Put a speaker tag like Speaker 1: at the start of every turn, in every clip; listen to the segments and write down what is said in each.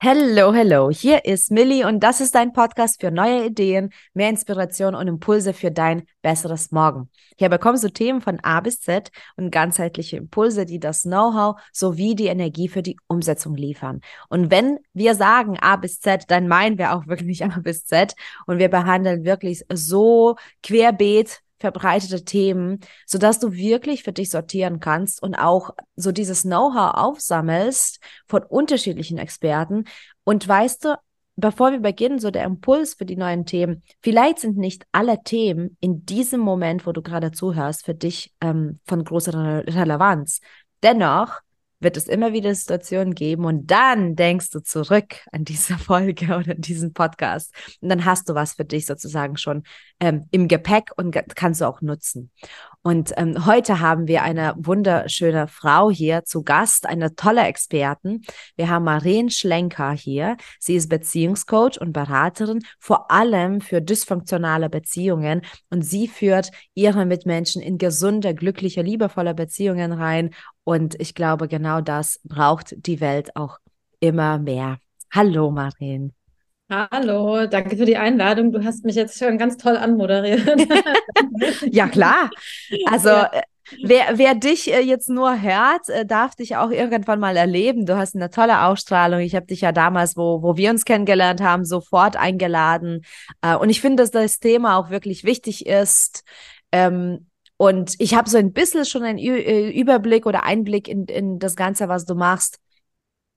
Speaker 1: Hello, hello. Hier ist Millie und das ist dein Podcast für neue Ideen, mehr Inspiration und Impulse für dein besseres Morgen. Hier bekommst du Themen von A bis Z und ganzheitliche Impulse, die das Know-how sowie die Energie für die Umsetzung liefern. Und wenn wir sagen A bis Z, dann meinen wir auch wirklich A bis Z und wir behandeln wirklich so querbeet verbreitete Themen, so dass du wirklich für dich sortieren kannst und auch so dieses Know-how aufsammelst von unterschiedlichen Experten. Und weißt du, bevor wir beginnen, so der Impuls für die neuen Themen, vielleicht sind nicht alle Themen in diesem Moment, wo du gerade zuhörst, für dich ähm, von großer Re Relevanz. Dennoch wird es immer wieder Situationen geben und dann denkst du zurück an diese Folge oder diesen Podcast und dann hast du was für dich sozusagen schon ähm, im Gepäck und kannst du auch nutzen. Und ähm, heute haben wir eine wunderschöne Frau hier zu Gast, eine tolle Experten. Wir haben Maren Schlenker hier. Sie ist Beziehungscoach und Beraterin, vor allem für dysfunktionale Beziehungen. Und sie führt ihre Mitmenschen in gesunde, glückliche, liebevolle Beziehungen rein. Und ich glaube, genau das braucht die Welt auch immer mehr. Hallo, Maren.
Speaker 2: Hallo, danke für die Einladung. Du hast mich jetzt schon ganz toll anmoderiert.
Speaker 1: ja, klar. Also, ja. Äh, wer, wer dich äh, jetzt nur hört, äh, darf dich auch irgendwann mal erleben. Du hast eine tolle Ausstrahlung. Ich habe dich ja damals, wo, wo wir uns kennengelernt haben, sofort eingeladen. Und ich finde, dass das Thema auch wirklich wichtig ist. Ähm, und ich habe so ein bisschen schon einen Überblick oder Einblick in, in das Ganze, was du machst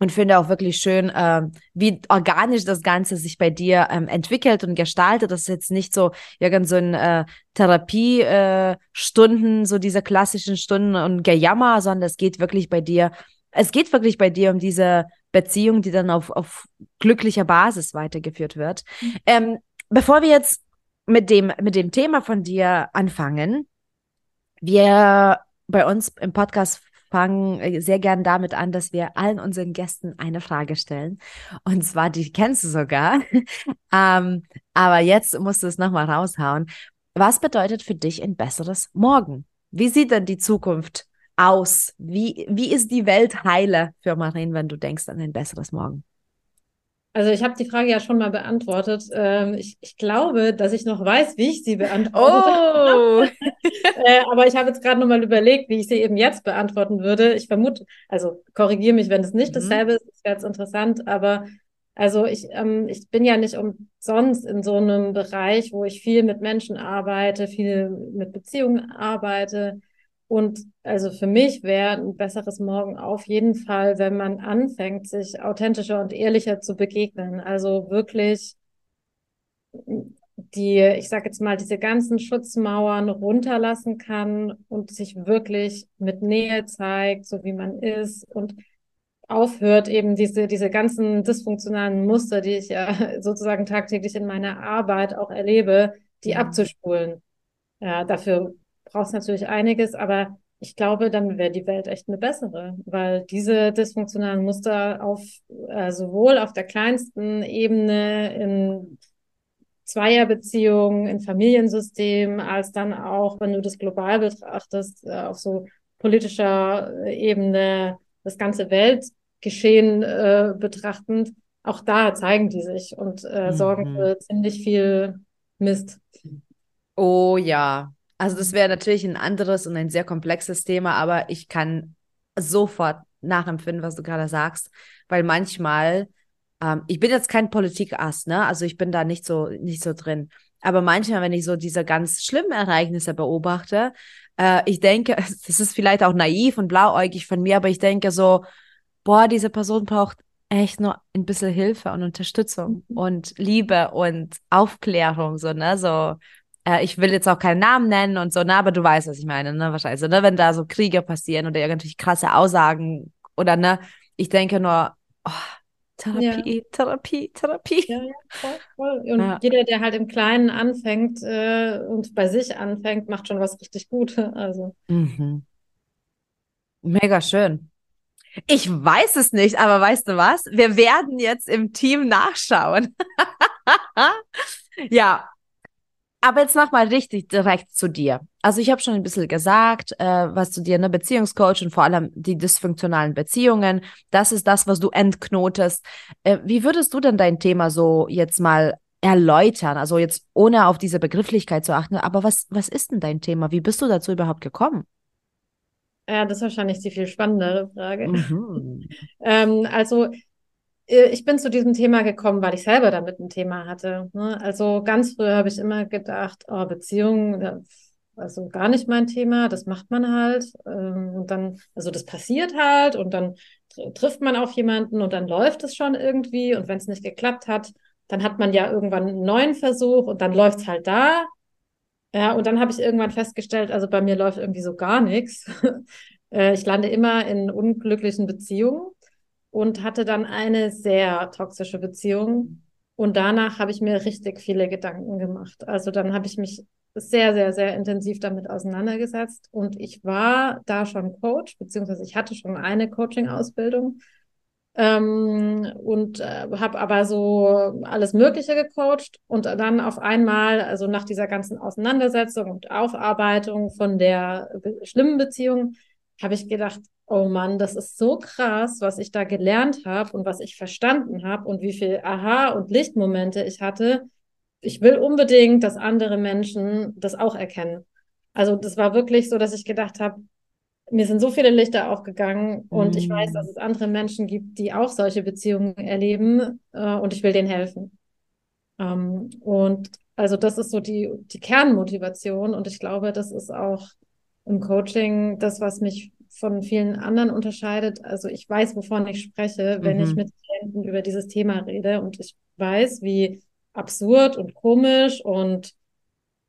Speaker 1: und finde auch wirklich schön, äh, wie organisch das Ganze sich bei dir ähm, entwickelt und gestaltet. Das ist jetzt nicht so irgend so ein äh, Therapiestunden, äh, so diese klassischen Stunden und Gejammer, sondern es geht wirklich bei dir, es geht wirklich bei dir um diese Beziehung, die dann auf, auf glücklicher Basis weitergeführt wird. Mhm. Ähm, bevor wir jetzt mit dem, mit dem Thema von dir anfangen, wir bei uns im Podcast fangen äh, sehr gern damit an, dass wir allen unseren Gästen eine Frage stellen. Und zwar, die kennst du sogar. ähm, aber jetzt musst du es nochmal raushauen. Was bedeutet für dich ein besseres Morgen? Wie sieht denn die Zukunft aus? Wie, wie ist die Welt heile für Marien, wenn du denkst an ein besseres Morgen?
Speaker 2: Also ich habe die Frage ja schon mal beantwortet. Ähm, ich, ich, glaube, dass ich noch weiß, wie ich sie beantworte. Oh. äh, aber ich habe jetzt gerade noch mal überlegt, wie ich sie eben jetzt beantworten würde. Ich vermute, also korrigiere mich, wenn es nicht mhm. dasselbe ist, das wäre jetzt interessant. Aber also ich, ähm, ich bin ja nicht umsonst in so einem Bereich, wo ich viel mit Menschen arbeite, viel mit Beziehungen arbeite. Und also für mich wäre ein besseres Morgen auf jeden Fall, wenn man anfängt, sich authentischer und ehrlicher zu begegnen. Also wirklich die, ich sage jetzt mal, diese ganzen Schutzmauern runterlassen kann und sich wirklich mit Nähe zeigt, so wie man ist und aufhört, eben diese, diese ganzen dysfunktionalen Muster, die ich ja sozusagen tagtäglich in meiner Arbeit auch erlebe, die mhm. abzuspulen. Ja, dafür braucht es natürlich einiges, aber ich glaube, dann wäre die Welt echt eine bessere, weil diese dysfunktionalen Muster auf äh, sowohl auf der kleinsten Ebene in Zweierbeziehungen, in Familiensystemen, als dann auch, wenn du das global betrachtest, äh, auf so politischer äh, Ebene, das ganze Weltgeschehen äh, betrachtend, auch da zeigen die sich und äh, mhm. sorgen für ziemlich viel Mist.
Speaker 1: Oh ja, also das wäre natürlich ein anderes und ein sehr komplexes Thema, aber ich kann sofort nachempfinden, was du gerade sagst, weil manchmal, ähm, ich bin jetzt kein Politikass, ne? Also ich bin da nicht so nicht so drin. Aber manchmal, wenn ich so diese ganz schlimmen Ereignisse beobachte, äh, ich denke, das ist vielleicht auch naiv und blauäugig von mir, aber ich denke so, boah, diese Person braucht echt nur ein bisschen Hilfe und Unterstützung mhm. und Liebe und Aufklärung, so, ne? So, äh, ich will jetzt auch keinen Namen nennen und so, ne, aber du weißt, was ich meine, ne, wahrscheinlich, ne, wenn da so Kriege passieren oder irgendwelche krasse Aussagen oder, ne, ich denke nur, oh, Therapie, ja. Therapie, Therapie.
Speaker 2: Ja, ja, voll, voll. Und ja. jeder, der halt im Kleinen anfängt äh, und bei sich anfängt, macht schon was richtig Gutes. Also. Mhm.
Speaker 1: Mega schön. Ich weiß es nicht, aber weißt du was? Wir werden jetzt im Team nachschauen. ja, Aber jetzt mach mal richtig direkt zu dir. Also ich habe schon ein bisschen gesagt, äh, was zu dir, ne, Beziehungscoach und vor allem die dysfunktionalen Beziehungen. Das ist das, was du entknotest. Äh, wie würdest du denn dein Thema so jetzt mal erläutern? Also jetzt ohne auf diese Begrifflichkeit zu achten. Aber was, was ist denn dein Thema? Wie bist du dazu überhaupt gekommen?
Speaker 2: Ja, das ist wahrscheinlich die viel spannendere Frage. Mhm. ähm, also ich bin zu diesem Thema gekommen, weil ich selber damit ein Thema hatte. Ne? Also ganz früher habe ich immer gedacht, oh, Beziehungen, also gar nicht mein Thema, das macht man halt. Ähm, und dann, also das passiert halt und dann trifft man auf jemanden und dann läuft es schon irgendwie. Und wenn es nicht geklappt hat, dann hat man ja irgendwann einen neuen Versuch und dann läuft es halt da. Ja, und dann habe ich irgendwann festgestellt, also bei mir läuft irgendwie so gar nichts. Äh, ich lande immer in unglücklichen Beziehungen und hatte dann eine sehr toxische Beziehung. Und danach habe ich mir richtig viele Gedanken gemacht. Also dann habe ich mich sehr, sehr, sehr intensiv damit auseinandergesetzt. Und ich war da schon Coach, beziehungsweise ich hatte schon eine Coaching-Ausbildung ähm, und äh, habe aber so alles Mögliche gecoacht. Und dann auf einmal, also nach dieser ganzen Auseinandersetzung und Aufarbeitung von der be schlimmen Beziehung, habe ich gedacht, oh Mann, das ist so krass, was ich da gelernt habe und was ich verstanden habe und wie viel Aha- und Lichtmomente ich hatte. Ich will unbedingt, dass andere Menschen das auch erkennen. Also das war wirklich so, dass ich gedacht habe, mir sind so viele Lichter aufgegangen und mm. ich weiß, dass mm. es andere Menschen gibt, die auch solche Beziehungen erleben äh, und ich will denen helfen. Ähm, und also das ist so die, die Kernmotivation und ich glaube, das ist auch im Coaching das, was mich von vielen anderen unterscheidet. Also ich weiß, wovon ich spreche, wenn mhm. ich mit Klienten über dieses Thema rede und ich weiß, wie absurd und komisch und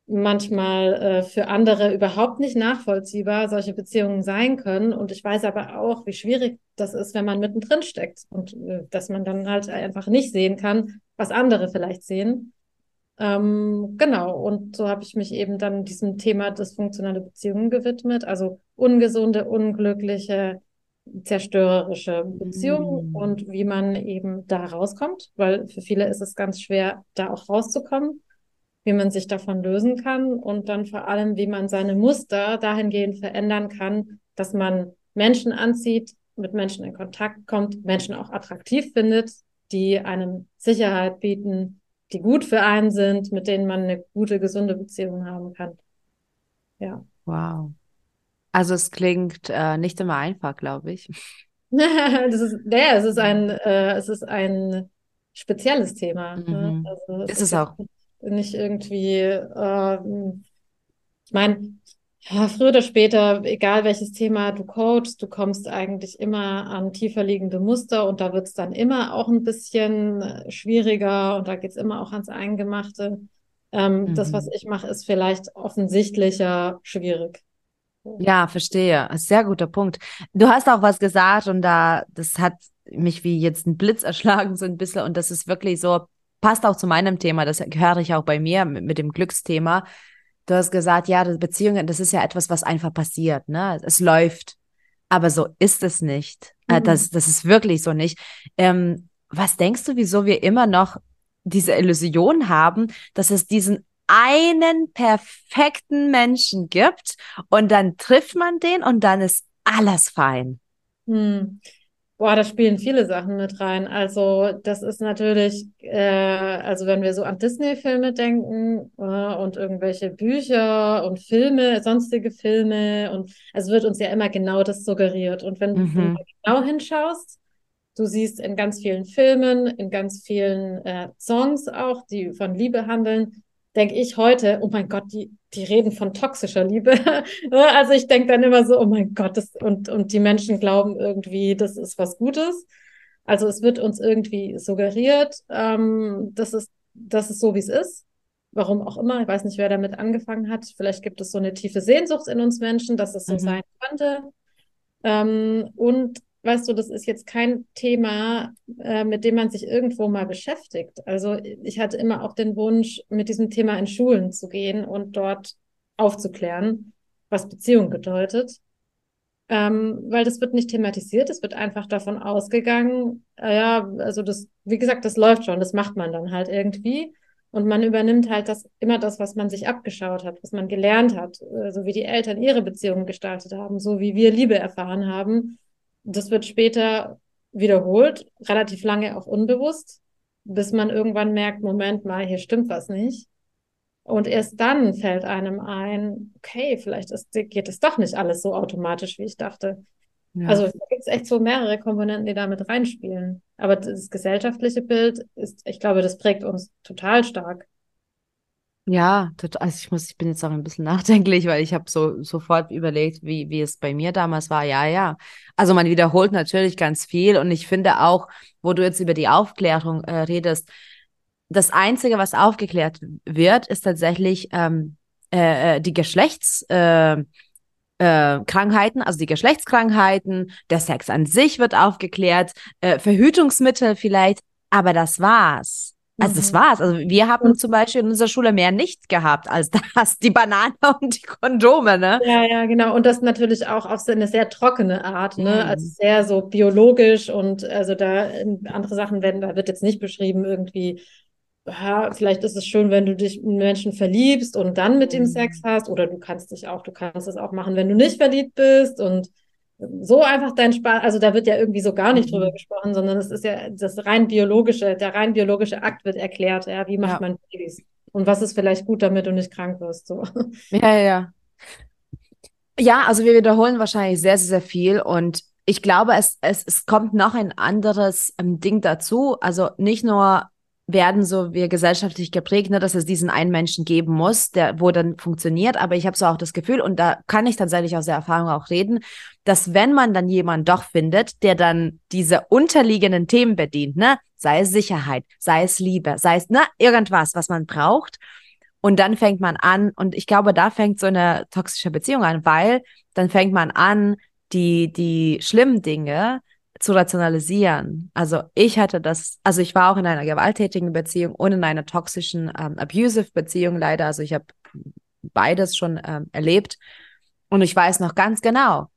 Speaker 2: manchmal äh, für andere überhaupt nicht nachvollziehbar solche Beziehungen sein können. Und ich weiß aber auch, wie schwierig das ist, wenn man mittendrin steckt und äh, dass man dann halt einfach nicht sehen kann, was andere vielleicht sehen. Ähm, genau, und so habe ich mich eben dann diesem Thema dysfunktionale Beziehungen gewidmet, also ungesunde, unglückliche, zerstörerische Beziehungen mm. und wie man eben da rauskommt, weil für viele ist es ganz schwer, da auch rauszukommen, wie man sich davon lösen kann und dann vor allem, wie man seine Muster dahingehend verändern kann, dass man Menschen anzieht, mit Menschen in Kontakt kommt, Menschen auch attraktiv findet, die einem Sicherheit bieten, die gut für einen sind, mit denen man eine gute, gesunde Beziehung haben kann. Ja.
Speaker 1: Wow. Also es klingt äh, nicht immer einfach, glaube ich.
Speaker 2: das ist, ja, es ist ein, äh, es ist ein spezielles Thema. Ne?
Speaker 1: Mhm. Ne? Also, es ist, ist es auch.
Speaker 2: Nicht irgendwie, äh, ich meine, ja, früher oder später, egal welches Thema du coachst, du kommst eigentlich immer an tiefer liegende Muster und da wird es dann immer auch ein bisschen äh, schwieriger und da geht es immer auch ans Eingemachte. Ähm, mhm. Das, was mhm. ich mache, ist vielleicht offensichtlicher schwierig.
Speaker 1: Ja, verstehe. Sehr guter Punkt. Du hast auch was gesagt und da, das hat mich wie jetzt ein Blitz erschlagen, so ein bisschen. Und das ist wirklich so, passt auch zu meinem Thema, das höre ich auch bei mir mit, mit dem Glücksthema Du hast gesagt, ja, Beziehungen, das ist ja etwas, was einfach passiert, ne? Es läuft. Aber so ist es nicht. Äh, mhm. Das, das ist wirklich so nicht. Ähm, was denkst du, wieso wir immer noch diese Illusion haben, dass es diesen einen perfekten Menschen gibt und dann trifft man den und dann ist alles fein?
Speaker 2: Hm. Boah, da spielen viele Sachen mit rein. Also das ist natürlich, äh, also wenn wir so an Disney-Filme denken äh, und irgendwelche Bücher und Filme, sonstige Filme und es wird uns ja immer genau das suggeriert. Und wenn mhm. du genau hinschaust, du siehst in ganz vielen Filmen, in ganz vielen äh, Songs auch, die von Liebe handeln, denke ich heute, oh mein Gott, die, die reden von toxischer Liebe. also ich denke dann immer so, oh mein Gott, das, und, und die Menschen glauben irgendwie, das ist was Gutes. Also es wird uns irgendwie suggeriert, ähm, das, ist, das ist so, wie es ist. Warum auch immer, ich weiß nicht, wer damit angefangen hat. Vielleicht gibt es so eine tiefe Sehnsucht in uns Menschen, dass es so mhm. sein könnte. Ähm, und weißt du, das ist jetzt kein Thema, äh, mit dem man sich irgendwo mal beschäftigt. Also ich hatte immer auch den Wunsch, mit diesem Thema in Schulen zu gehen und dort aufzuklären, was Beziehung bedeutet. Ähm, weil das wird nicht thematisiert, es wird einfach davon ausgegangen, äh, ja, also das, wie gesagt, das läuft schon, das macht man dann halt irgendwie. Und man übernimmt halt das immer das, was man sich abgeschaut hat, was man gelernt hat, äh, so wie die Eltern ihre Beziehungen gestaltet haben, so wie wir Liebe erfahren haben. Das wird später wiederholt, relativ lange auch unbewusst, bis man irgendwann merkt, Moment mal, hier stimmt was nicht. Und erst dann fällt einem ein, okay, vielleicht ist, geht es doch nicht alles so automatisch, wie ich dachte. Ja. Also da gibt es echt so mehrere Komponenten, die da mit reinspielen. Aber das gesellschaftliche Bild ist, ich glaube, das prägt uns total stark.
Speaker 1: Ja, also ich muss, ich bin jetzt auch ein bisschen nachdenklich, weil ich habe so sofort überlegt, wie, wie es bei mir damals war. Ja, ja. Also man wiederholt natürlich ganz viel und ich finde auch, wo du jetzt über die Aufklärung äh, redest, das Einzige, was aufgeklärt wird, ist tatsächlich ähm, äh, äh die Geschlechts, äh, äh, Krankheiten, also die Geschlechtskrankheiten, der Sex an sich wird aufgeklärt, äh, Verhütungsmittel vielleicht, aber das war's. Also das mhm. war's. Also wir haben zum Beispiel in unserer Schule mehr nicht gehabt als das, die Banane und die Kondome, ne?
Speaker 2: Ja, ja, genau. Und das natürlich auch auf so eine sehr trockene Art, ne? Mhm. Also sehr so biologisch und also da andere Sachen werden, da wird jetzt nicht beschrieben irgendwie, ja, vielleicht ist es schön, wenn du dich in Menschen verliebst und dann mit ihm Sex hast, oder du kannst dich auch, du kannst es auch machen, wenn du nicht verliebt bist und so einfach dein Spaß, also da wird ja irgendwie so gar nicht drüber mhm. gesprochen, sondern es ist ja das rein biologische, der rein biologische Akt wird erklärt, ja, wie macht ja. man Babys und was ist vielleicht gut, damit du nicht krank wirst, so.
Speaker 1: Ja, ja, ja. Ja, also wir wiederholen wahrscheinlich sehr, sehr, sehr viel und ich glaube, es, es, es kommt noch ein anderes ähm, Ding dazu. Also nicht nur werden so wir gesellschaftlich geprägt, ne, dass es diesen einen Menschen geben muss, der wo dann funktioniert. Aber ich habe so auch das Gefühl, und da kann ich tatsächlich aus der Erfahrung auch reden, dass wenn man dann jemanden doch findet, der dann diese unterliegenden Themen bedient, ne, sei es Sicherheit, sei es Liebe, sei es ne, irgendwas, was man braucht, und dann fängt man an, und ich glaube, da fängt so eine toxische Beziehung an, weil dann fängt man an, die, die schlimmen Dinge zu rationalisieren. Also ich hatte das, also ich war auch in einer gewalttätigen Beziehung und in einer toxischen, ähm, abusive Beziehung leider. Also ich habe beides schon ähm, erlebt. Und ich weiß noch ganz genau,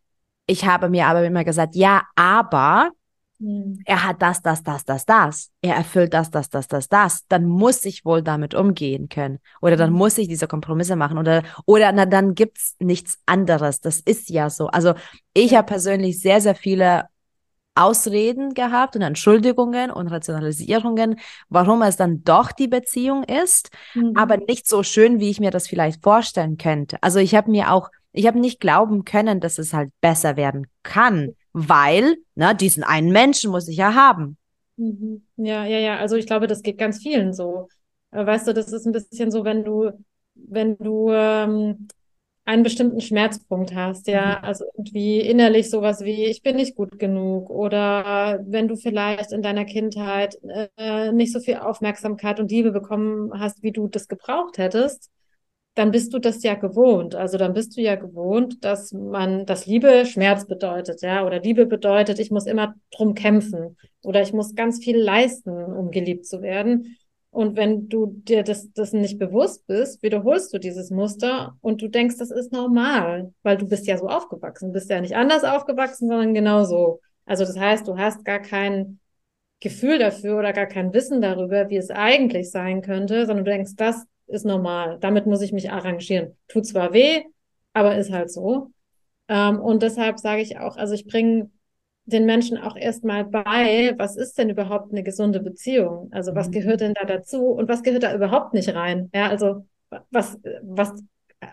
Speaker 1: ich habe mir aber immer gesagt, ja, aber mhm. er hat das, das, das, das, das. Er erfüllt das, das, das, das, das. Dann muss ich wohl damit umgehen können. Oder dann mhm. muss ich diese Kompromisse machen. Oder, oder na, dann gibt's nichts anderes. Das ist ja so. Also ich habe persönlich sehr, sehr viele Ausreden gehabt und Entschuldigungen und Rationalisierungen, warum es dann doch die Beziehung ist, mhm. aber nicht so schön, wie ich mir das vielleicht vorstellen könnte. Also ich habe mir auch, ich habe nicht glauben können, dass es halt besser werden kann, weil, ne, diesen einen Menschen muss ich ja haben.
Speaker 2: Mhm. Ja, ja, ja. Also ich glaube, das geht ganz vielen so. Äh, weißt du, das ist ein bisschen so, wenn du, wenn du ähm, einen bestimmten Schmerzpunkt hast, ja, mhm. also irgendwie innerlich sowas wie, ich bin nicht gut genug oder wenn du vielleicht in deiner Kindheit äh, nicht so viel Aufmerksamkeit und Liebe bekommen hast, wie du das gebraucht hättest, dann bist du das ja gewohnt. Also dann bist du ja gewohnt, dass man, dass Liebe Schmerz bedeutet, ja, oder Liebe bedeutet, ich muss immer drum kämpfen oder ich muss ganz viel leisten, um geliebt zu werden. Und wenn du dir das, das nicht bewusst bist, wiederholst du dieses Muster und du denkst, das ist normal, weil du bist ja so aufgewachsen. Du bist ja nicht anders aufgewachsen, sondern genauso. Also das heißt, du hast gar kein Gefühl dafür oder gar kein Wissen darüber, wie es eigentlich sein könnte, sondern du denkst, das ist normal. Damit muss ich mich arrangieren. Tut zwar weh, aber ist halt so. Ähm, und deshalb sage ich auch, also ich bringe den Menschen auch erstmal bei, was ist denn überhaupt eine gesunde Beziehung? Also was mhm. gehört denn da dazu und was gehört da überhaupt nicht rein? Ja, also was, was,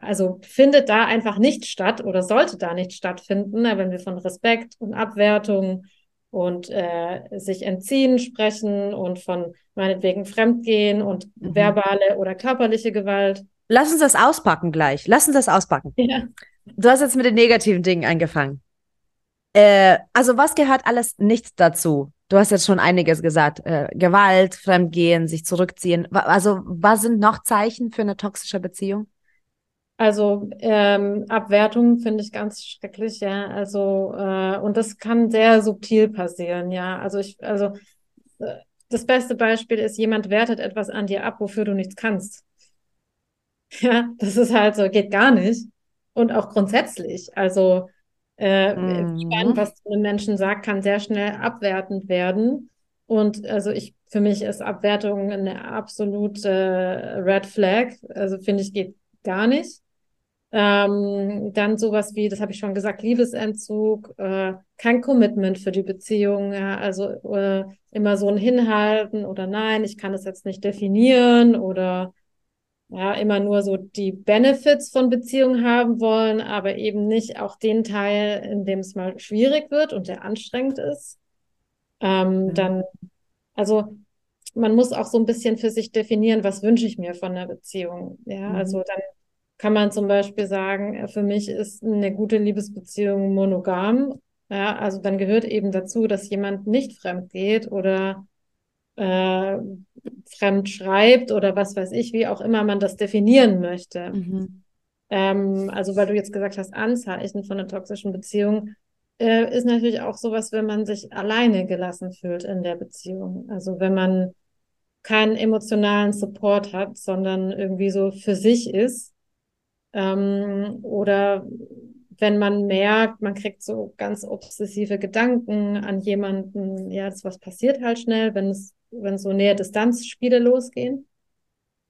Speaker 2: also findet da einfach nicht statt oder sollte da nicht stattfinden, wenn wir von Respekt und Abwertung und äh, sich entziehen sprechen und von meinetwegen Fremdgehen und mhm. verbale oder körperliche Gewalt.
Speaker 1: Lass uns das auspacken gleich. Lass uns das auspacken. Ja. Du hast jetzt mit den negativen Dingen angefangen. Äh, also was gehört alles nicht dazu? Du hast jetzt schon einiges gesagt. Äh, Gewalt, Fremdgehen, sich zurückziehen. Also was sind noch Zeichen für eine toxische Beziehung?
Speaker 2: Also ähm, Abwertung finde ich ganz schrecklich, ja. Also äh, und das kann sehr subtil passieren, ja. Also ich, also äh, das beste Beispiel ist, jemand wertet etwas an dir ab, wofür du nichts kannst. Ja, das ist halt so, geht gar nicht. Und auch grundsätzlich. Also äh, mhm. was einem Menschen sagt, kann sehr schnell abwertend werden. Und also ich, für mich ist Abwertung eine absolute Red Flag. Also finde ich, geht gar nicht. Ähm, dann sowas wie, das habe ich schon gesagt, Liebesentzug, äh, kein Commitment für die Beziehung, ja, also äh, immer so ein Hinhalten oder nein, ich kann es jetzt nicht definieren oder ja, immer nur so die Benefits von Beziehungen haben wollen, aber eben nicht auch den Teil, in dem es mal schwierig wird und der anstrengend ist. Ähm. Dann, also man muss auch so ein bisschen für sich definieren, was wünsche ich mir von der Beziehung. Ja, mhm. also dann kann man zum Beispiel sagen, äh, für mich ist eine gute Liebesbeziehung monogam. Ja, also dann gehört eben dazu, dass jemand nicht fremd geht oder äh, fremd schreibt oder was weiß ich, wie auch immer man das definieren möchte. Mhm. Ähm, also weil du jetzt gesagt hast, Anzeichen von einer toxischen Beziehung äh, ist natürlich auch sowas, wenn man sich alleine gelassen fühlt in der Beziehung. Also wenn man keinen emotionalen Support hat, sondern irgendwie so für sich ist ähm, oder wenn man merkt, man kriegt so ganz obsessive Gedanken an jemanden, ja, das was passiert halt schnell, wenn es, wenn so näher Distanzspiele losgehen.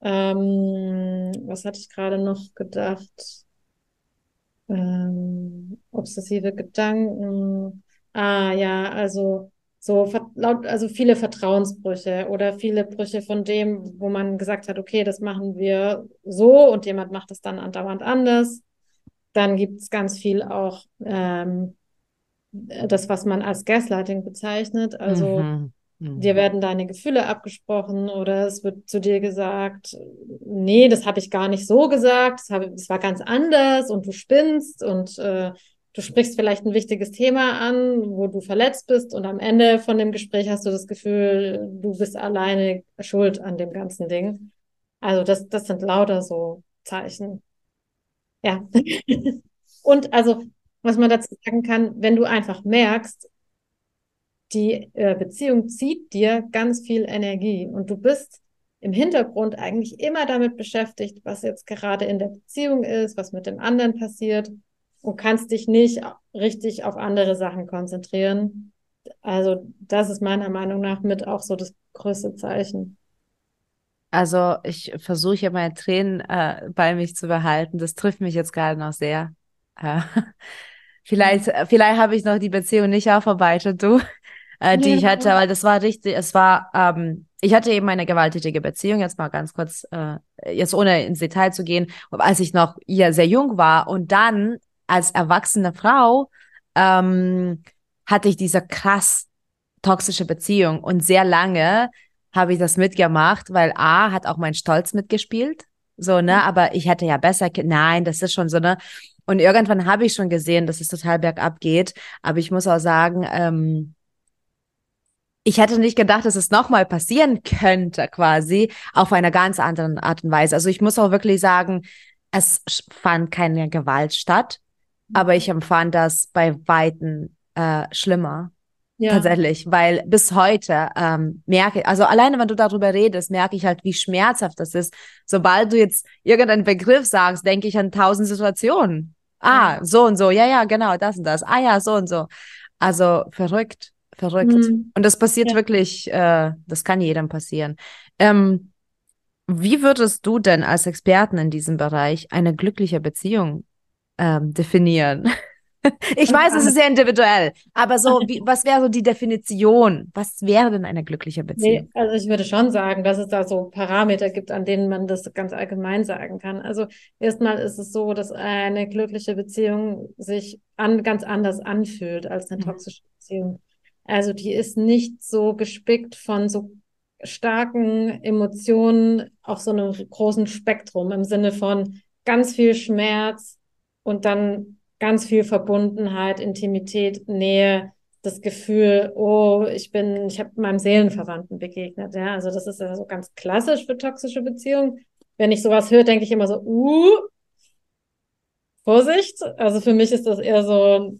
Speaker 2: Ähm, was hatte ich gerade noch gedacht? Ähm, obsessive Gedanken. Ah ja, also so laut, also viele Vertrauensbrüche oder viele Brüche von dem, wo man gesagt hat, okay, das machen wir so und jemand macht es dann andauernd anders. Dann gibt es ganz viel auch ähm, das, was man als Gaslighting bezeichnet. Also mhm. Mhm. dir werden deine Gefühle abgesprochen oder es wird zu dir gesagt, nee, das habe ich gar nicht so gesagt, das, hab, das war ganz anders und du spinnst und äh, du sprichst vielleicht ein wichtiges Thema an, wo du verletzt bist und am Ende von dem Gespräch hast du das Gefühl, du bist alleine schuld an dem ganzen Ding. Also das, das sind lauter so Zeichen. Ja. und also, was man dazu sagen kann, wenn du einfach merkst, die äh, Beziehung zieht dir ganz viel Energie und du bist im Hintergrund eigentlich immer damit beschäftigt, was jetzt gerade in der Beziehung ist, was mit dem anderen passiert und kannst dich nicht richtig auf andere Sachen konzentrieren. Also das ist meiner Meinung nach mit auch so das größte Zeichen.
Speaker 1: Also ich versuche ja meine Tränen äh, bei mich zu behalten. Das trifft mich jetzt gerade noch sehr. Äh, vielleicht, vielleicht habe ich noch die Beziehung nicht aufarbeitet, du, äh, die ja. ich hatte, weil das war richtig, es war, ähm, ich hatte eben eine gewalttätige Beziehung, jetzt mal ganz kurz, äh, jetzt ohne ins Detail zu gehen, als ich noch ja, sehr jung war und dann als erwachsene Frau ähm, hatte ich diese krass toxische Beziehung und sehr lange habe ich das mitgemacht, weil A hat auch mein Stolz mitgespielt, so ne, mhm. aber ich hätte ja besser, nein, das ist schon so ne. Und irgendwann habe ich schon gesehen, dass es total bergab geht, aber ich muss auch sagen, ähm, ich hätte nicht gedacht, dass es nochmal passieren könnte, quasi auf einer ganz anderen Art und Weise. Also ich muss auch wirklich sagen, es fand keine Gewalt statt aber ich empfand das bei Weitem äh, schlimmer. Ja. Tatsächlich, weil bis heute ähm, merke, also alleine wenn du darüber redest, merke ich halt, wie schmerzhaft das ist. Sobald du jetzt irgendeinen Begriff sagst, denke ich an tausend Situationen. Ah, ja. so und so, ja, ja, genau, das und das. Ah ja, so und so. Also verrückt, verrückt. Mhm. Und das passiert ja. wirklich, äh, das kann jedem passieren. Ähm, wie würdest du denn als Experten in diesem Bereich eine glückliche Beziehung ähm, definieren? Ich weiß, es ist sehr individuell, aber so, wie, was wäre so die Definition? Was wäre denn eine glückliche Beziehung?
Speaker 2: Nee, also ich würde schon sagen, dass es da so Parameter gibt, an denen man das ganz allgemein sagen kann. Also erstmal ist es so, dass eine glückliche Beziehung sich an, ganz anders anfühlt als eine mhm. toxische Beziehung. Also die ist nicht so gespickt von so starken Emotionen auf so einem großen Spektrum im Sinne von ganz viel Schmerz, und dann ganz viel Verbundenheit, Intimität, Nähe, das Gefühl, oh, ich bin, ich habe meinem Seelenverwandten begegnet. Ja, also das ist ja so ganz klassisch für toxische Beziehungen. Wenn ich sowas höre, denke ich immer so, uh, Vorsicht. Also für mich ist das eher so,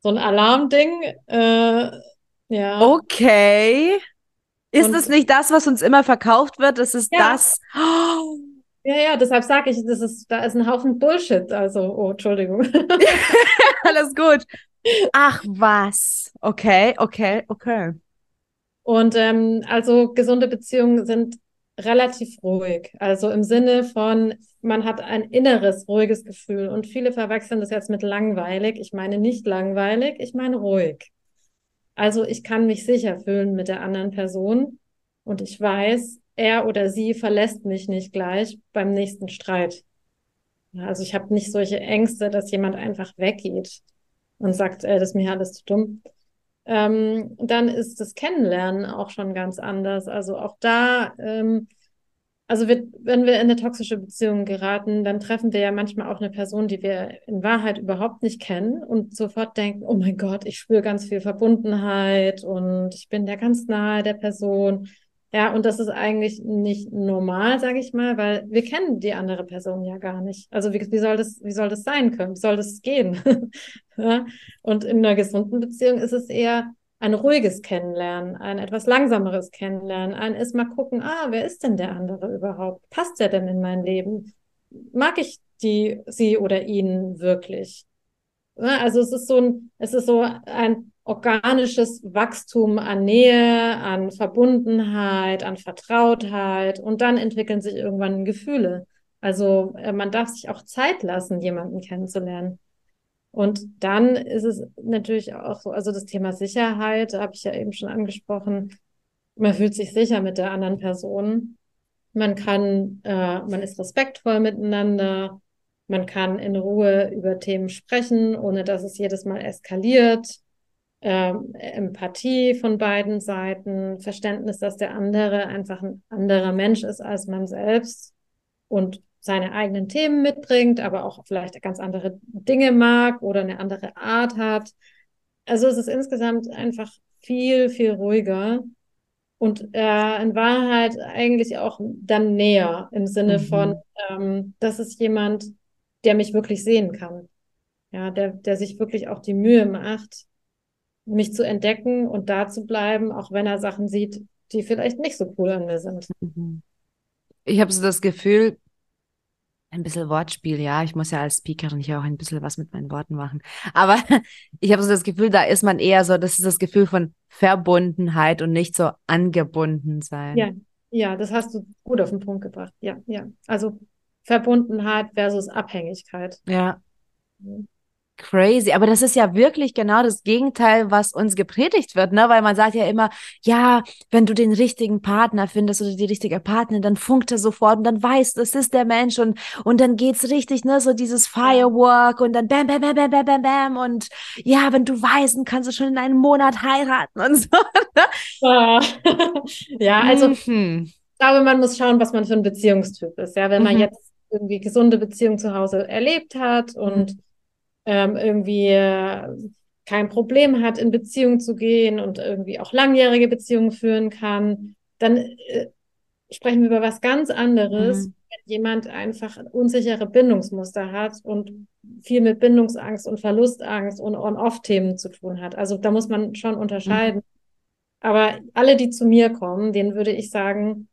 Speaker 2: so ein Alarmding. Äh, ja.
Speaker 1: Okay. Ist Und, das nicht das, was uns immer verkauft wird? Das ist ja. das.
Speaker 2: Oh. Ja, ja, deshalb sage ich, das ist, da ist ein Haufen Bullshit. Also, oh, Entschuldigung.
Speaker 1: Alles gut. Ach was. Okay, okay, okay.
Speaker 2: Und ähm, also gesunde Beziehungen sind relativ ruhig. Also im Sinne von, man hat ein inneres, ruhiges Gefühl. Und viele verwechseln das jetzt mit langweilig. Ich meine nicht langweilig, ich meine ruhig. Also ich kann mich sicher fühlen mit der anderen Person und ich weiß, er oder sie verlässt mich nicht gleich beim nächsten Streit. Also ich habe nicht solche Ängste, dass jemand einfach weggeht und sagt, äh, das ist mir alles zu dumm. Ähm, dann ist das Kennenlernen auch schon ganz anders. Also auch da ähm, also wir, wenn wir in eine toxische Beziehung geraten, dann treffen wir ja manchmal auch eine Person, die wir in Wahrheit überhaupt nicht kennen und sofort denken, oh mein Gott, ich spüre ganz viel Verbundenheit und ich bin ja ganz nahe der Person. Ja, und das ist eigentlich nicht normal, sage ich mal, weil wir kennen die andere Person ja gar nicht. Also wie, wie soll das, wie soll das sein können? Wie soll das gehen? ja? Und in einer gesunden Beziehung ist es eher, ein ruhiges Kennenlernen, ein etwas langsameres Kennenlernen, ein erstmal gucken, ah, wer ist denn der andere überhaupt? Passt der denn in mein Leben? Mag ich die, sie oder ihn wirklich? Also es ist so ein, es ist so ein organisches Wachstum an Nähe, an Verbundenheit, an Vertrautheit und dann entwickeln sich irgendwann Gefühle. Also äh, man darf sich auch Zeit lassen, jemanden kennenzulernen. Und dann ist es natürlich auch so, also das Thema Sicherheit, habe ich ja eben schon angesprochen. Man fühlt sich sicher mit der anderen Person. Man kann, äh, man ist respektvoll miteinander. Man kann in Ruhe über Themen sprechen, ohne dass es jedes Mal eskaliert. Ähm, Empathie von beiden Seiten, Verständnis, dass der andere einfach ein anderer Mensch ist als man selbst und seine eigenen Themen mitbringt, aber auch vielleicht ganz andere Dinge mag oder eine andere Art hat. Also es ist insgesamt einfach viel, viel ruhiger und äh, in Wahrheit eigentlich auch dann näher im Sinne mhm. von, ähm, das ist jemand, der mich wirklich sehen kann. Ja, der, der sich wirklich auch die Mühe macht, mich zu entdecken und da zu bleiben, auch wenn er Sachen sieht, die vielleicht nicht so cool an mir sind. Mhm.
Speaker 1: Ich habe so das Gefühl, ein bisschen Wortspiel, ja. Ich muss ja als Speakerin hier auch ein bisschen was mit meinen Worten machen. Aber ich habe so das Gefühl, da ist man eher so, das ist das Gefühl von Verbundenheit und nicht so angebunden sein.
Speaker 2: Ja, ja, das hast du gut auf den Punkt gebracht. Ja, ja. Also Verbundenheit versus Abhängigkeit.
Speaker 1: Ja. Mhm. Crazy, aber das ist ja wirklich genau das Gegenteil, was uns gepredigt wird, ne? Weil man sagt ja immer, ja, wenn du den richtigen Partner findest oder die richtige Partnerin, dann funkt er sofort und dann weißt, das ist der Mensch und und dann geht's richtig, ne? So dieses Firework und dann bam, bam, bam, bam, bam, bam, bam und ja, wenn du weißt, dann kannst du schon in einem Monat heiraten und so.
Speaker 2: Ne? ja, also mhm. ich glaube, man muss schauen, was man für ein Beziehungstyp ist. Ja, wenn man mhm. jetzt irgendwie gesunde Beziehung zu Hause erlebt hat und mhm ähm, irgendwie äh, kein Problem hat, in Beziehung zu gehen und irgendwie auch langjährige Beziehungen führen kann, dann äh, sprechen wir über was ganz anderes, mhm. wenn jemand einfach unsichere Bindungsmuster hat und viel mit Bindungsangst und Verlustangst und On-Off-Themen zu tun hat. Also da muss man schon unterscheiden. Mhm. Aber alle, die zu mir kommen, denen würde ich sagen,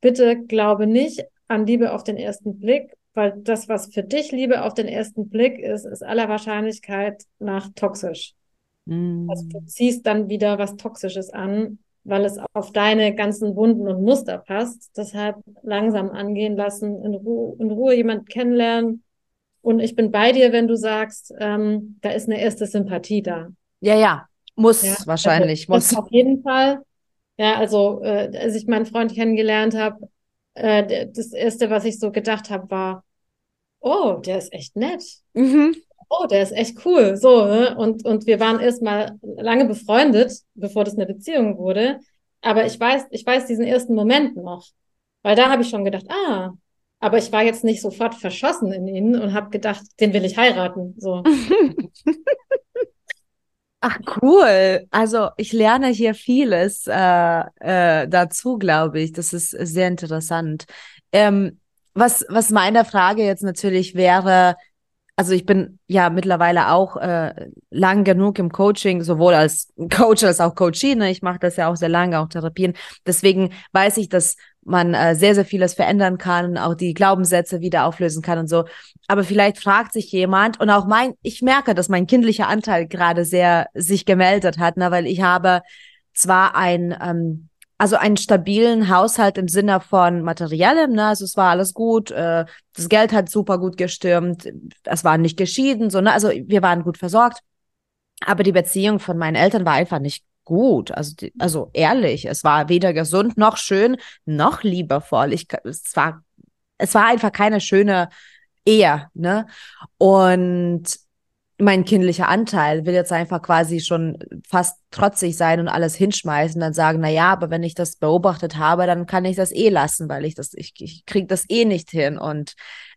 Speaker 2: bitte glaube nicht an Liebe auf den ersten Blick weil das, was für dich Liebe auf den ersten Blick ist, ist aller Wahrscheinlichkeit nach toxisch. Mm. Also du ziehst dann wieder was Toxisches an, weil es auf deine ganzen Wunden und Muster passt. Deshalb langsam angehen lassen, in, Ru in Ruhe jemand kennenlernen. Und ich bin bei dir, wenn du sagst, ähm, da ist eine erste Sympathie da.
Speaker 1: Ja, ja, muss ja, also wahrscheinlich.
Speaker 2: Muss. Auf jeden Fall. Ja, also äh, als ich meinen Freund kennengelernt habe, äh, das erste, was ich so gedacht habe, war, oh, der ist echt nett. Mhm. Oh, der ist echt cool. So, ne? und, und wir waren erstmal lange befreundet, bevor das eine Beziehung wurde. Aber ich weiß, ich weiß diesen ersten Moment noch. Weil da habe ich schon gedacht, ah, aber ich war jetzt nicht sofort verschossen in ihn und habe gedacht, den will ich heiraten. So.
Speaker 1: Ach cool. Also ich lerne hier vieles äh, äh, dazu, glaube ich. Das ist sehr interessant. Ähm, was, was meine Frage jetzt natürlich wäre, also ich bin ja mittlerweile auch äh, lang genug im Coaching, sowohl als Coach als auch Coachie. Ne? Ich mache das ja auch sehr lange, auch Therapien. Deswegen weiß ich, dass man äh, sehr, sehr vieles verändern kann, auch die Glaubenssätze wieder auflösen kann und so. Aber vielleicht fragt sich jemand und auch mein, ich merke, dass mein kindlicher Anteil gerade sehr sich gemeldet hat, ne? weil ich habe zwar ein, ähm, also einen stabilen Haushalt im Sinne von materiellem, ne? Also es war alles gut, äh, das Geld hat super gut gestürmt, es war nicht geschieden, so, ne? Also wir waren gut versorgt. Aber die Beziehung von meinen Eltern war einfach nicht gut. Also, also ehrlich, es war weder gesund noch schön noch liebevoll. Ich, es war, es war einfach keine schöne Ehe, ne? Und mein kindlicher Anteil will jetzt einfach quasi schon fast trotzig sein und alles hinschmeißen, dann sagen, na ja, aber wenn ich das beobachtet habe, dann kann ich das eh lassen, weil ich das, ich, ich kriege das eh nicht hin. Und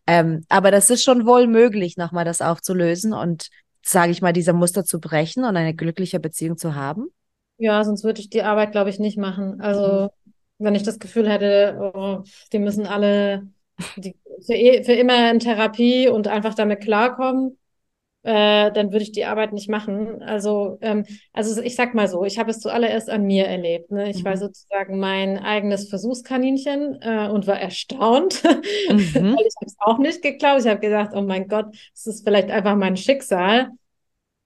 Speaker 1: ähm, aber das ist schon wohl möglich, nochmal das aufzulösen und sage ich mal, diese Muster zu brechen und eine glückliche Beziehung zu haben.
Speaker 2: Ja, sonst würde ich die Arbeit, glaube ich, nicht machen. Also, mhm. wenn ich das Gefühl hätte, oh, die müssen alle die, für, e, für immer in Therapie und einfach damit klarkommen, äh, dann würde ich die Arbeit nicht machen. Also, ähm, also ich sag mal so, ich habe es zuallererst an mir erlebt. Ne? Ich mhm. war sozusagen mein eigenes Versuchskaninchen äh, und war erstaunt, mhm. weil ich habe es auch nicht geglaubt. Ich habe gedacht, oh mein Gott, es ist vielleicht einfach mein Schicksal.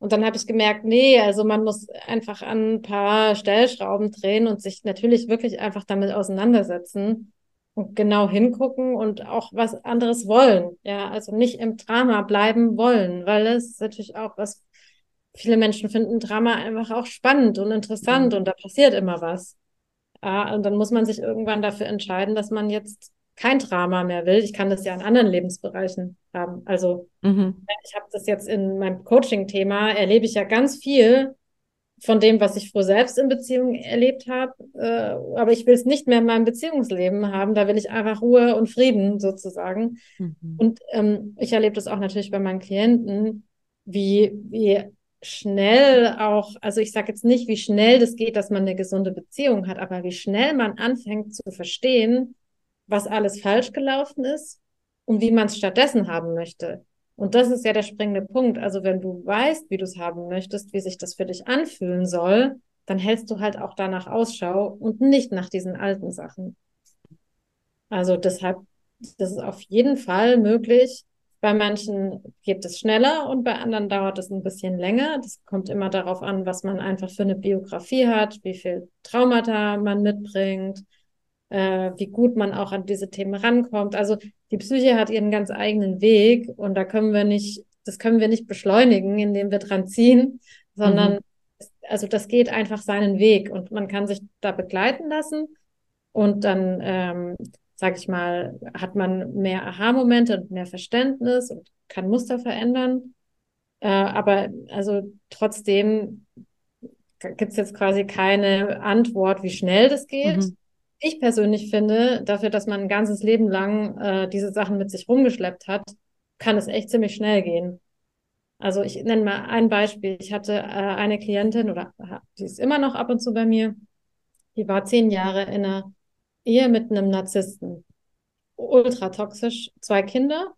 Speaker 2: Und dann habe ich gemerkt, nee, also man muss einfach an ein paar Stellschrauben drehen und sich natürlich wirklich einfach damit auseinandersetzen und genau hingucken und auch was anderes wollen. Ja, also nicht im Drama bleiben wollen, weil es natürlich auch was, viele Menschen finden Drama einfach auch spannend und interessant mhm. und da passiert immer was. Ja, und dann muss man sich irgendwann dafür entscheiden, dass man jetzt kein Drama mehr will. Ich kann das ja in anderen Lebensbereichen haben. Also mhm. ich habe das jetzt in meinem Coaching-Thema, erlebe ich ja ganz viel von dem, was ich früher selbst in Beziehungen erlebt habe. Äh, aber ich will es nicht mehr in meinem Beziehungsleben haben. Da will ich einfach Ruhe und Frieden sozusagen. Mhm. Und ähm, ich erlebe das auch natürlich bei meinen Klienten, wie, wie schnell auch, also ich sage jetzt nicht, wie schnell das geht, dass man eine gesunde Beziehung hat, aber wie schnell man anfängt zu verstehen, was alles falsch gelaufen ist und wie man es stattdessen haben möchte. Und das ist ja der springende Punkt. Also wenn du weißt, wie du es haben möchtest, wie sich das für dich anfühlen soll, dann hältst du halt auch danach Ausschau und nicht nach diesen alten Sachen. Also deshalb, das ist auf jeden Fall möglich. Bei manchen geht es schneller und bei anderen dauert es ein bisschen länger. Das kommt immer darauf an, was man einfach für eine Biografie hat, wie viel Traumata man mitbringt, äh, wie gut man auch an diese Themen rankommt. Also die Psyche hat ihren ganz eigenen Weg und da können wir nicht, das können wir nicht beschleunigen, indem wir dran ziehen, sondern mhm. also das geht einfach seinen Weg und man kann sich da begleiten lassen und dann, ähm, sag ich mal, hat man mehr Aha-Momente und mehr Verständnis und kann Muster verändern. Äh, aber also trotzdem gibt es jetzt quasi keine Antwort, wie schnell das geht. Mhm ich persönlich finde, dafür, dass man ein ganzes Leben lang äh, diese Sachen mit sich rumgeschleppt hat, kann es echt ziemlich schnell gehen. Also ich nenne mal ein Beispiel. Ich hatte äh, eine Klientin oder die ist immer noch ab und zu bei mir. Die war zehn Jahre in einer Ehe mit einem Narzissten. Ultra toxisch, zwei Kinder.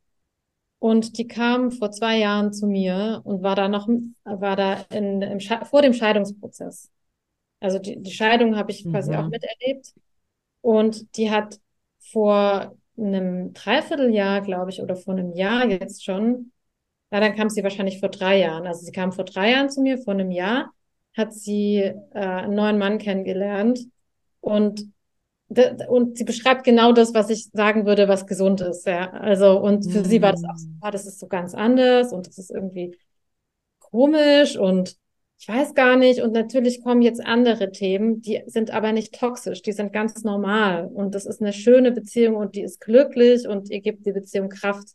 Speaker 2: Und die kam vor zwei Jahren zu mir und war da noch, war da in, im, vor dem Scheidungsprozess. Also die, die Scheidung habe ich quasi mhm. auch miterlebt. Und die hat vor einem Dreivierteljahr, glaube ich, oder vor einem Jahr jetzt schon, ja, dann kam sie wahrscheinlich vor drei Jahren. Also sie kam vor drei Jahren zu mir, vor einem Jahr hat sie äh, einen neuen Mann kennengelernt und und sie beschreibt genau das, was ich sagen würde, was gesund ist. Ja. Also, und für mhm. sie war das auch so, ah, das ist so ganz anders und das ist irgendwie komisch und ich weiß gar nicht. Und natürlich kommen jetzt andere Themen, die sind aber nicht toxisch, die sind ganz normal. Und das ist eine schöne Beziehung und die ist glücklich und ihr gibt die Beziehung Kraft.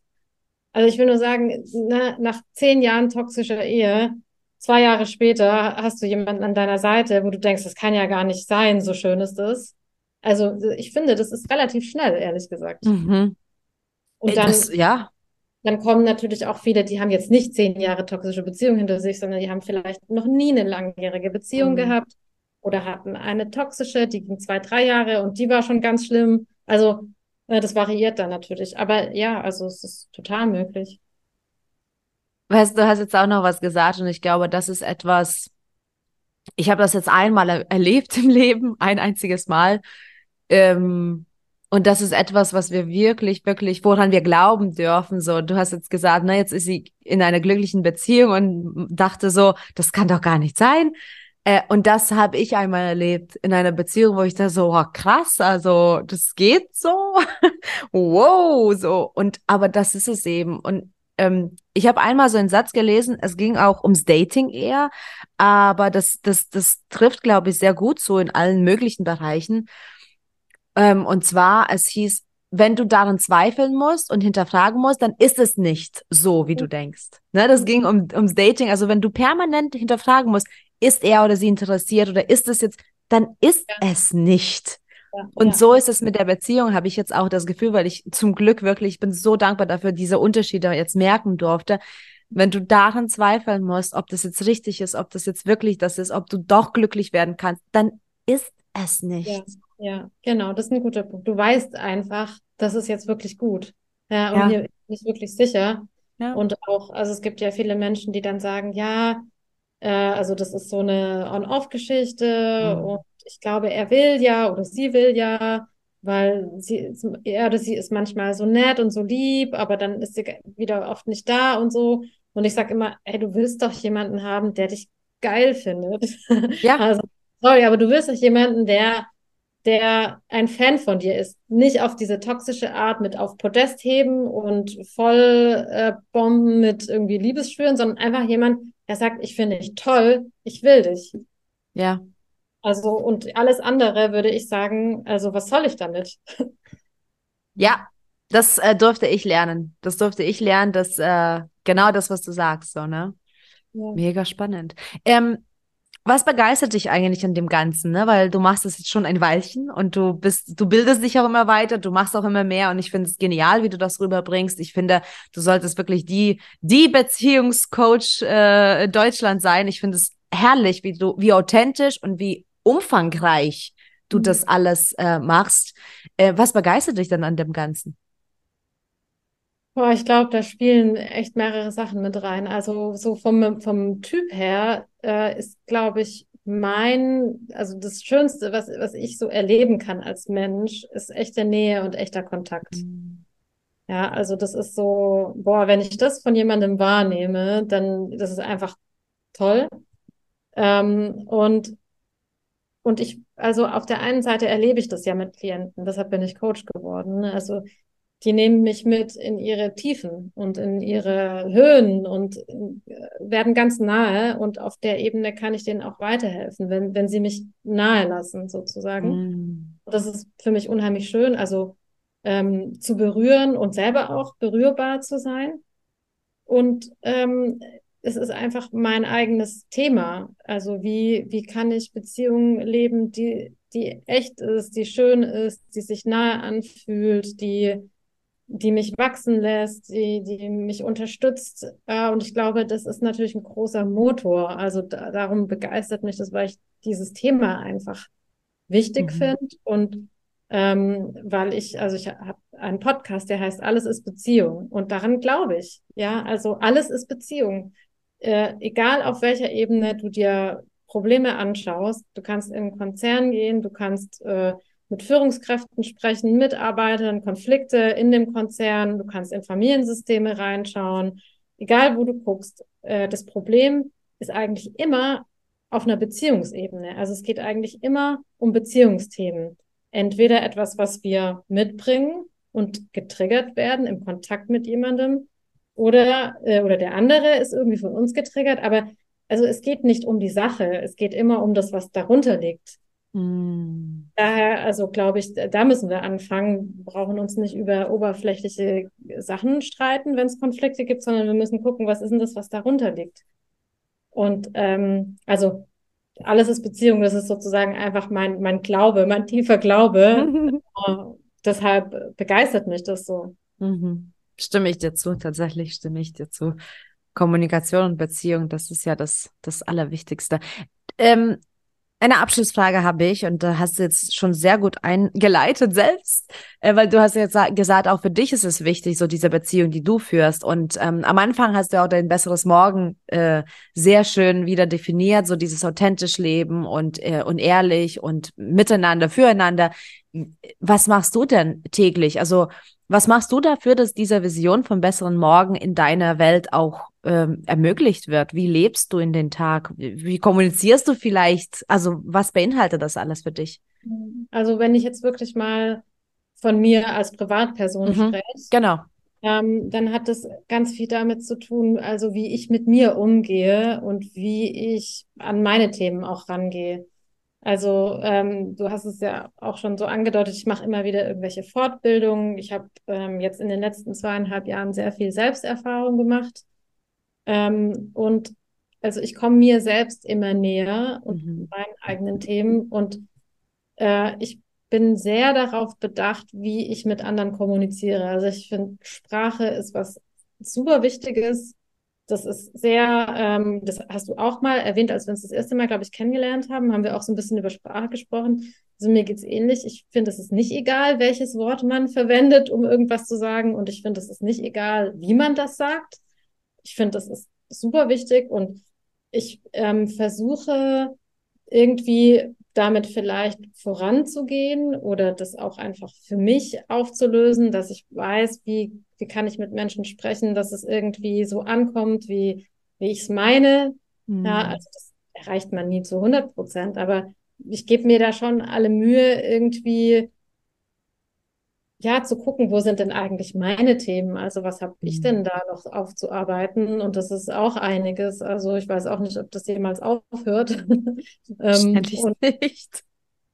Speaker 2: Also ich will nur sagen, na, nach zehn Jahren toxischer Ehe, zwei Jahre später hast du jemanden an deiner Seite, wo du denkst, das kann ja gar nicht sein, so schön ist es. Also ich finde, das ist relativ schnell, ehrlich gesagt. Mhm. Und dann, das, ja. Dann kommen natürlich auch viele, die haben jetzt nicht zehn Jahre toxische Beziehung hinter sich, sondern die haben vielleicht noch nie eine langjährige Beziehung mhm. gehabt oder hatten eine toxische, die ging zwei, drei Jahre und die war schon ganz schlimm. Also äh, das variiert dann natürlich. Aber ja, also es ist total möglich.
Speaker 1: Weißt du, hast jetzt auch noch was gesagt und ich glaube, das ist etwas, ich habe das jetzt einmal er erlebt im Leben, ein einziges Mal. Ähm, und das ist etwas, was wir wirklich, wirklich, woran wir glauben dürfen. So, du hast jetzt gesagt, na, jetzt ist sie in einer glücklichen Beziehung und dachte so, das kann doch gar nicht sein. Äh, und das habe ich einmal erlebt in einer Beziehung, wo ich da so, oh, krass, also das geht so, wow, so. Und aber das ist es eben. Und ähm, ich habe einmal so einen Satz gelesen, es ging auch ums Dating eher, aber das, das, das trifft, glaube ich, sehr gut so in allen möglichen Bereichen. Ähm, und zwar, es hieß, wenn du daran zweifeln musst und hinterfragen musst, dann ist es nicht so, wie du mhm. denkst. Ne, das ging um, ums Dating. Also wenn du permanent hinterfragen musst, ist er oder sie interessiert oder ist es jetzt, dann ist ja. es nicht. Ja, und ja. so ist es mit der Beziehung, habe ich jetzt auch das Gefühl, weil ich zum Glück wirklich, ich bin so dankbar dafür, diese Unterschiede jetzt merken durfte. Wenn du daran zweifeln musst, ob das jetzt richtig ist, ob das jetzt wirklich das ist, ob du doch glücklich werden kannst, dann ist es nicht.
Speaker 2: Ja, ja genau, das ist ein guter Punkt. Du weißt einfach, das ist jetzt wirklich gut. Ja, und hier bin ich wirklich sicher. Ja. Und auch, also es gibt ja viele Menschen, die dann sagen, ja, äh, also das ist so eine On-Off-Geschichte mhm. und ich glaube, er will ja oder sie will ja, weil sie, er oder sie ist manchmal so nett und so lieb, aber dann ist sie wieder oft nicht da und so. Und ich sage immer, ey, du willst doch jemanden haben, der dich geil findet. Ja. Also, sorry, aber du willst doch jemanden, der der ein Fan von dir ist. Nicht auf diese toxische Art mit auf Podest heben und voll äh, Bomben mit irgendwie Liebesschwüren, sondern einfach jemand, der sagt, ich finde dich toll, ich will dich.
Speaker 1: Ja.
Speaker 2: Also, und alles andere würde ich sagen, also was soll ich damit?
Speaker 1: Ja, das äh, durfte ich lernen. Das durfte ich lernen, dass äh, genau das, was du sagst, so, ne? Ja. Mega spannend. Ähm, was begeistert dich eigentlich an dem Ganzen, ne? Weil du machst es jetzt schon ein Weilchen und du bist, du bildest dich auch immer weiter, du machst auch immer mehr und ich finde es genial, wie du das rüberbringst. Ich finde, du solltest wirklich die, die Beziehungscoach äh, Deutschland sein. Ich finde es herrlich, wie du, wie authentisch und wie umfangreich du mhm. das alles äh, machst. Äh, was begeistert dich denn an dem Ganzen?
Speaker 2: Boah, ich glaube, da spielen echt mehrere Sachen mit rein. Also so vom, vom Typ her äh, ist, glaube ich, mein, also das Schönste, was, was ich so erleben kann als Mensch, ist echte Nähe und echter Kontakt. Mhm. Ja, also das ist so, boah, wenn ich das von jemandem wahrnehme, dann das ist einfach toll. Ähm, und und ich, also auf der einen Seite erlebe ich das ja mit Klienten, deshalb bin ich Coach geworden. Ne? Also die nehmen mich mit in ihre Tiefen und in ihre Höhen und äh, werden ganz nahe und auf der Ebene kann ich denen auch weiterhelfen, wenn, wenn sie mich nahe lassen, sozusagen. Mm. Das ist für mich unheimlich schön, also ähm, zu berühren und selber auch berührbar zu sein. Und ähm, es ist einfach mein eigenes Thema. Also wie, wie kann ich Beziehungen leben, die, die echt ist, die schön ist, die sich nahe anfühlt, die die mich wachsen lässt, die, die mich unterstützt. Äh, und ich glaube, das ist natürlich ein großer Motor. Also da, darum begeistert mich das, weil ich dieses Thema einfach wichtig mhm. finde und ähm, weil ich, also ich habe einen Podcast, der heißt Alles ist Beziehung und daran glaube ich. Ja, also alles ist Beziehung. Äh, egal auf welcher Ebene du dir Probleme anschaust, du kannst in einen Konzern gehen, du kannst äh, mit Führungskräften sprechen, Mitarbeitern, Konflikte in dem Konzern. Du kannst in Familiensysteme reinschauen. Egal, wo du guckst. Äh, das Problem ist eigentlich immer auf einer Beziehungsebene. Also es geht eigentlich immer um Beziehungsthemen. Entweder etwas, was wir mitbringen und getriggert werden im Kontakt mit jemandem, oder, äh, oder der andere ist irgendwie von uns getriggert. Aber also es geht nicht um die Sache. Es geht immer um das, was darunter liegt. Mm. Daher, also glaube ich, da müssen wir anfangen, brauchen uns nicht über oberflächliche Sachen streiten, wenn es Konflikte gibt, sondern wir müssen gucken, was ist denn das, was darunter liegt. Und ähm, also alles ist Beziehung, das ist sozusagen einfach mein, mein Glaube, mein tiefer Glaube. uh, deshalb begeistert mich das so.
Speaker 1: Mhm. Stimme ich dir zu, tatsächlich stimme ich dir zu. Kommunikation und Beziehung, das ist ja das, das Allerwichtigste. Ähm, eine Abschlussfrage habe ich und da hast du jetzt schon sehr gut eingeleitet selbst, äh, weil du hast jetzt gesagt, auch für dich ist es wichtig, so diese Beziehung, die du führst. Und ähm, am Anfang hast du auch dein besseres Morgen äh, sehr schön wieder definiert, so dieses authentisch Leben und, äh, und ehrlich und miteinander, füreinander. Was machst du denn täglich? Also was machst du dafür, dass diese Vision vom besseren Morgen in deiner Welt auch ähm, ermöglicht wird. Wie lebst du in den Tag? Wie kommunizierst du vielleicht? Also was beinhaltet das alles für dich?
Speaker 2: Also wenn ich jetzt wirklich mal von mir als Privatperson mhm, spreche,
Speaker 1: genau.
Speaker 2: Ähm, dann hat das ganz viel damit zu tun, also wie ich mit mir umgehe und wie ich an meine Themen auch rangehe. Also ähm, du hast es ja auch schon so angedeutet, ich mache immer wieder irgendwelche Fortbildungen. Ich habe ähm, jetzt in den letzten zweieinhalb Jahren sehr viel Selbsterfahrung gemacht. Ähm, und also ich komme mir selbst immer näher und mhm. meinen eigenen Themen. Und äh, ich bin sehr darauf bedacht, wie ich mit anderen kommuniziere. Also ich finde, Sprache ist was super Wichtiges. Das ist sehr, ähm, das hast du auch mal erwähnt, als wir uns das erste Mal, glaube ich, kennengelernt haben, haben wir auch so ein bisschen über Sprache gesprochen. Also mir geht's ähnlich. Ich finde, es ist nicht egal, welches Wort man verwendet, um irgendwas zu sagen. Und ich finde, es ist nicht egal, wie man das sagt. Ich finde, das ist super wichtig. Und ich ähm, versuche irgendwie damit vielleicht voranzugehen oder das auch einfach für mich aufzulösen, dass ich weiß, wie, wie kann ich mit Menschen sprechen, dass es irgendwie so ankommt, wie, wie ich es meine. Mhm. Ja, also das erreicht man nie zu 100 Prozent, aber ich gebe mir da schon alle Mühe, irgendwie ja, zu gucken, wo sind denn eigentlich meine Themen? Also was habe ich denn mhm. da noch aufzuarbeiten? Und das ist auch einiges. Also ich weiß auch nicht, ob das jemals aufhört.
Speaker 1: ähm, und, nicht.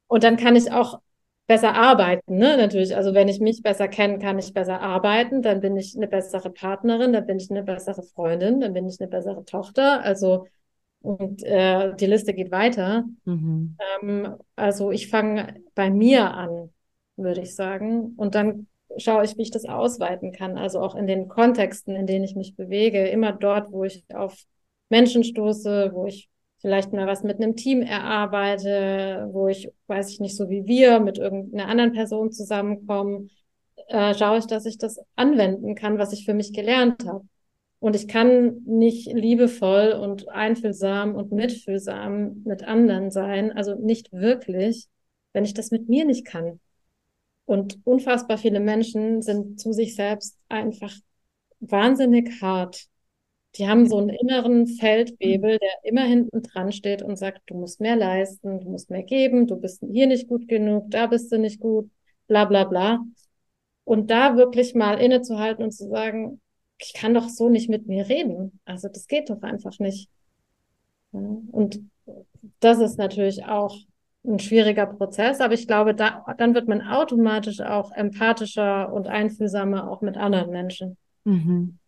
Speaker 2: und dann kann ich auch besser arbeiten, ne? Natürlich. Also wenn ich mich besser kenne, kann ich besser arbeiten. Dann bin ich eine bessere Partnerin, dann bin ich eine bessere Freundin, dann bin ich eine bessere Tochter. Also und äh, die Liste geht weiter. Mhm. Ähm, also ich fange bei mir an würde ich sagen. Und dann schaue ich, wie ich das ausweiten kann. Also auch in den Kontexten, in denen ich mich bewege, immer dort, wo ich auf Menschen stoße, wo ich vielleicht mal was mit einem Team erarbeite, wo ich, weiß ich nicht, so wie wir mit irgendeiner anderen Person zusammenkommen, äh, schaue ich, dass ich das anwenden kann, was ich für mich gelernt habe. Und ich kann nicht liebevoll und einfühlsam und mitfühlsam mit anderen sein, also nicht wirklich, wenn ich das mit mir nicht kann. Und unfassbar viele Menschen sind zu sich selbst einfach wahnsinnig hart. Die haben so einen inneren Feldwebel, der immer hinten dran steht und sagt, du musst mehr leisten, du musst mehr geben, du bist hier nicht gut genug, da bist du nicht gut, bla bla bla. Und da wirklich mal innezuhalten und zu sagen, ich kann doch so nicht mit mir reden. Also das geht doch einfach nicht. Und das ist natürlich auch ein schwieriger Prozess, aber ich glaube, da, dann wird man automatisch auch empathischer und einfühlsamer auch mit anderen Menschen.
Speaker 1: Mhm.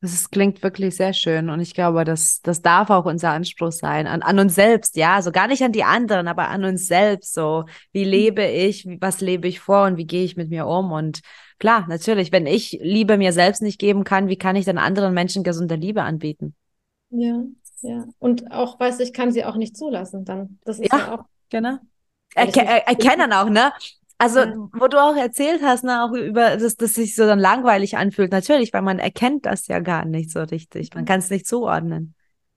Speaker 1: Das ist, klingt wirklich sehr schön und ich glaube, das, das darf auch unser Anspruch sein, an, an uns selbst, ja, also gar nicht an die anderen, aber an uns selbst, so, wie lebe ich, was lebe ich vor und wie gehe ich mit mir um und klar, natürlich, wenn ich Liebe mir selbst nicht geben kann, wie kann ich dann anderen Menschen gesunde Liebe anbieten?
Speaker 2: Ja, ja. Und auch, weiß ich, kann sie auch nicht zulassen dann. Das ist
Speaker 1: ja, ja auch. Genau. Erke erkennen auch, ne? Also, ja. wo du auch erzählt hast, ne, auch über, dass das sich so dann langweilig anfühlt. Natürlich, weil man erkennt das ja gar nicht so richtig. Man mhm. kann es nicht zuordnen.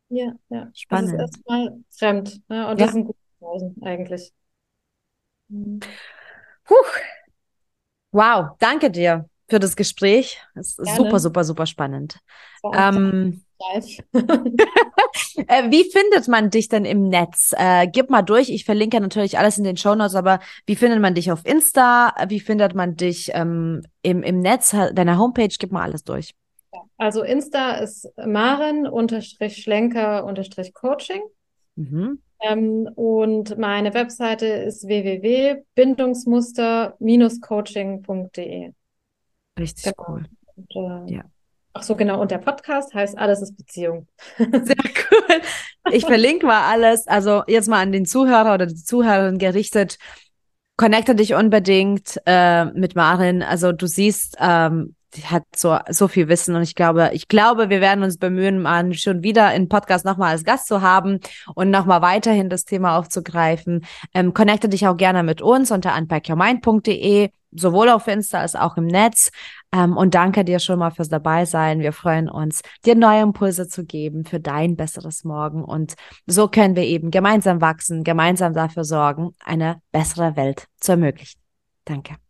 Speaker 2: Ja, ja. Spannend. Das ist erstmal fremd. Ne? Und ja. das sind gute Pausen eigentlich.
Speaker 1: Mhm. Puh. Wow, danke dir für das Gespräch. Es ist super, super, super spannend. Ähm, äh, wie findet man dich denn im Netz? Äh, gib mal durch. Ich verlinke natürlich alles in den Show Notes, aber wie findet man dich auf Insta? Wie findet man dich ähm, im, im Netz? Deine Homepage, gib mal alles durch.
Speaker 2: Also Insta ist Maren-Schlenker-Coaching. Mhm. Ähm, und meine Webseite ist www.bindungsmuster-coaching.de.
Speaker 1: Richtig genau. cool.
Speaker 2: Und, äh, ja. Ach so, genau. Und der Podcast heißt Alles ist Beziehung.
Speaker 1: Sehr cool. Ich verlinke mal alles. Also jetzt mal an den Zuhörer oder die Zuhörerin gerichtet. Connecte dich unbedingt äh, mit Marin. Also du siehst, ähm, die hat so, so viel Wissen und ich glaube, ich glaube, wir werden uns bemühen, mal schon wieder in Podcast nochmal als Gast zu haben und nochmal weiterhin das Thema aufzugreifen. Ähm, connecte dich auch gerne mit uns unter unpackyourmind.de, sowohl auf Insta als auch im Netz. Ähm, und danke dir schon mal fürs Dabeisein. Wir freuen uns, dir neue Impulse zu geben für dein besseres Morgen. Und so können wir eben gemeinsam wachsen, gemeinsam dafür sorgen, eine bessere Welt zu ermöglichen. Danke.